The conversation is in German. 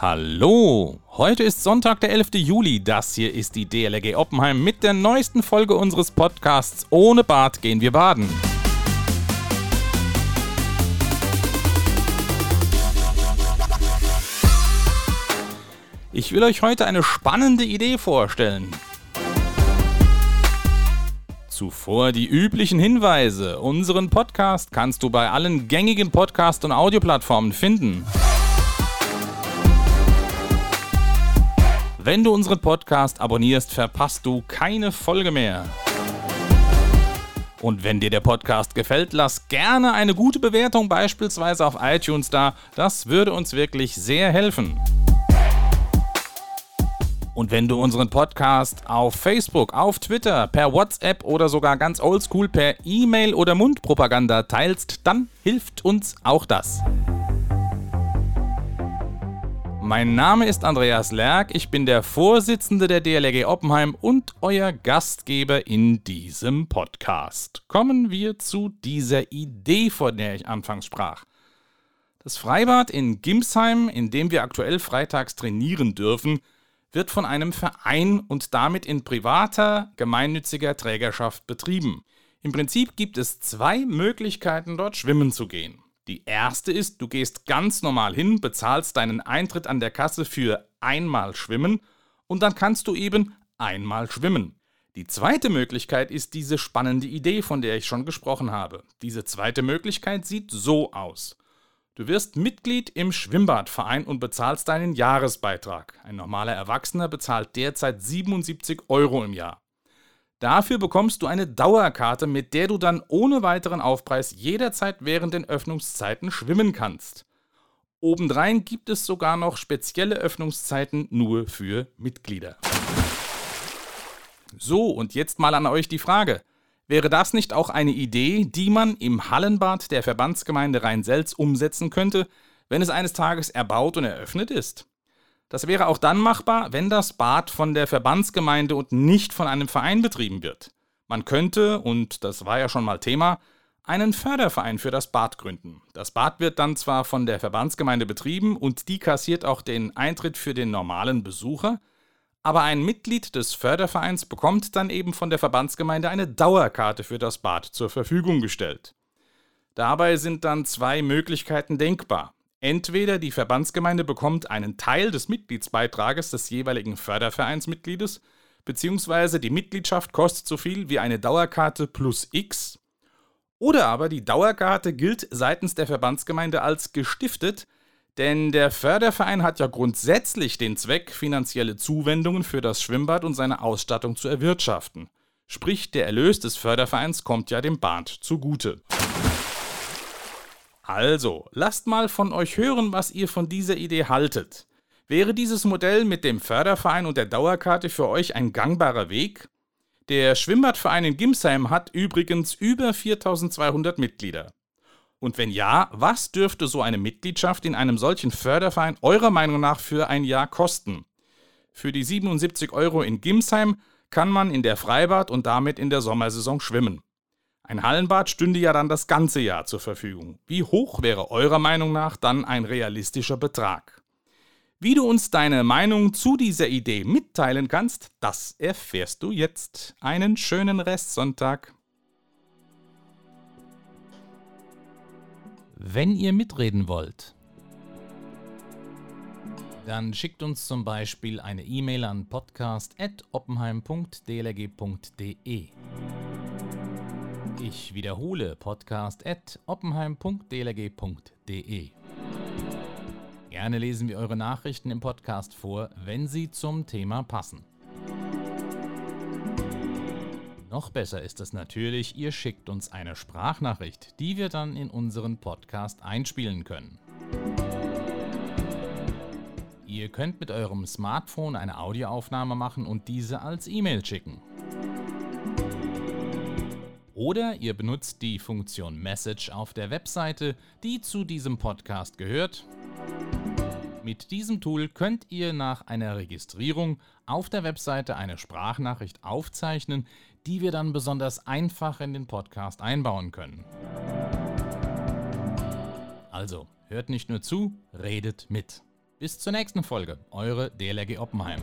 Hallo, heute ist Sonntag, der 11. Juli. Das hier ist die DLRG Oppenheim mit der neuesten Folge unseres Podcasts Ohne Bad gehen wir baden. Ich will euch heute eine spannende Idee vorstellen. Zuvor die üblichen Hinweise. Unseren Podcast kannst du bei allen gängigen Podcast- und Audioplattformen finden. Wenn du unseren Podcast abonnierst, verpasst du keine Folge mehr. Und wenn dir der Podcast gefällt, lass gerne eine gute Bewertung beispielsweise auf iTunes da. Das würde uns wirklich sehr helfen. Und wenn du unseren Podcast auf Facebook, auf Twitter, per WhatsApp oder sogar ganz oldschool per E-Mail oder Mundpropaganda teilst, dann hilft uns auch das. Mein Name ist Andreas Lerck, ich bin der Vorsitzende der DLRG Oppenheim und euer Gastgeber in diesem Podcast. Kommen wir zu dieser Idee, von der ich anfangs sprach. Das Freibad in Gimsheim, in dem wir aktuell freitags trainieren dürfen, wird von einem Verein und damit in privater, gemeinnütziger Trägerschaft betrieben. Im Prinzip gibt es zwei Möglichkeiten, dort schwimmen zu gehen. Die erste ist, du gehst ganz normal hin, bezahlst deinen Eintritt an der Kasse für einmal schwimmen und dann kannst du eben einmal schwimmen. Die zweite Möglichkeit ist diese spannende Idee, von der ich schon gesprochen habe. Diese zweite Möglichkeit sieht so aus. Du wirst Mitglied im Schwimmbadverein und bezahlst deinen Jahresbeitrag. Ein normaler Erwachsener bezahlt derzeit 77 Euro im Jahr. Dafür bekommst du eine Dauerkarte, mit der du dann ohne weiteren Aufpreis jederzeit während den Öffnungszeiten schwimmen kannst. Obendrein gibt es sogar noch spezielle Öffnungszeiten nur für Mitglieder. So, und jetzt mal an euch die Frage. Wäre das nicht auch eine Idee, die man im Hallenbad der Verbandsgemeinde Rhein-Selz umsetzen könnte, wenn es eines Tages erbaut und eröffnet ist? Das wäre auch dann machbar, wenn das Bad von der Verbandsgemeinde und nicht von einem Verein betrieben wird. Man könnte, und das war ja schon mal Thema, einen Förderverein für das Bad gründen. Das Bad wird dann zwar von der Verbandsgemeinde betrieben und die kassiert auch den Eintritt für den normalen Besucher, aber ein Mitglied des Fördervereins bekommt dann eben von der Verbandsgemeinde eine Dauerkarte für das Bad zur Verfügung gestellt. Dabei sind dann zwei Möglichkeiten denkbar. Entweder die Verbandsgemeinde bekommt einen Teil des Mitgliedsbeitrages des jeweiligen Fördervereinsmitgliedes, beziehungsweise die Mitgliedschaft kostet so viel wie eine Dauerkarte plus X, oder aber die Dauerkarte gilt seitens der Verbandsgemeinde als gestiftet, denn der Förderverein hat ja grundsätzlich den Zweck, finanzielle Zuwendungen für das Schwimmbad und seine Ausstattung zu erwirtschaften. Sprich, der Erlös des Fördervereins kommt ja dem Bad zugute. Also, lasst mal von euch hören, was ihr von dieser Idee haltet. Wäre dieses Modell mit dem Förderverein und der Dauerkarte für euch ein gangbarer Weg? Der Schwimmbadverein in Gimsheim hat übrigens über 4200 Mitglieder. Und wenn ja, was dürfte so eine Mitgliedschaft in einem solchen Förderverein eurer Meinung nach für ein Jahr kosten? Für die 77 Euro in Gimsheim kann man in der Freibad und damit in der Sommersaison schwimmen. Ein Hallenbad stünde ja dann das ganze Jahr zur Verfügung. Wie hoch wäre eurer Meinung nach dann ein realistischer Betrag? Wie du uns deine Meinung zu dieser Idee mitteilen kannst, das erfährst du jetzt. Einen schönen Restsonntag. Wenn ihr mitreden wollt, dann schickt uns zum Beispiel eine E-Mail an podcast.oppenheim.dlg.de. Ich wiederhole podcast.oppenheim.dlg.de. Gerne lesen wir eure Nachrichten im Podcast vor, wenn sie zum Thema passen. Noch besser ist es natürlich, ihr schickt uns eine Sprachnachricht, die wir dann in unseren Podcast einspielen können. Ihr könnt mit eurem Smartphone eine Audioaufnahme machen und diese als E-Mail schicken. Oder ihr benutzt die Funktion Message auf der Webseite, die zu diesem Podcast gehört. Mit diesem Tool könnt ihr nach einer Registrierung auf der Webseite eine Sprachnachricht aufzeichnen, die wir dann besonders einfach in den Podcast einbauen können. Also, hört nicht nur zu, redet mit. Bis zur nächsten Folge, eure DLRG Oppenheim.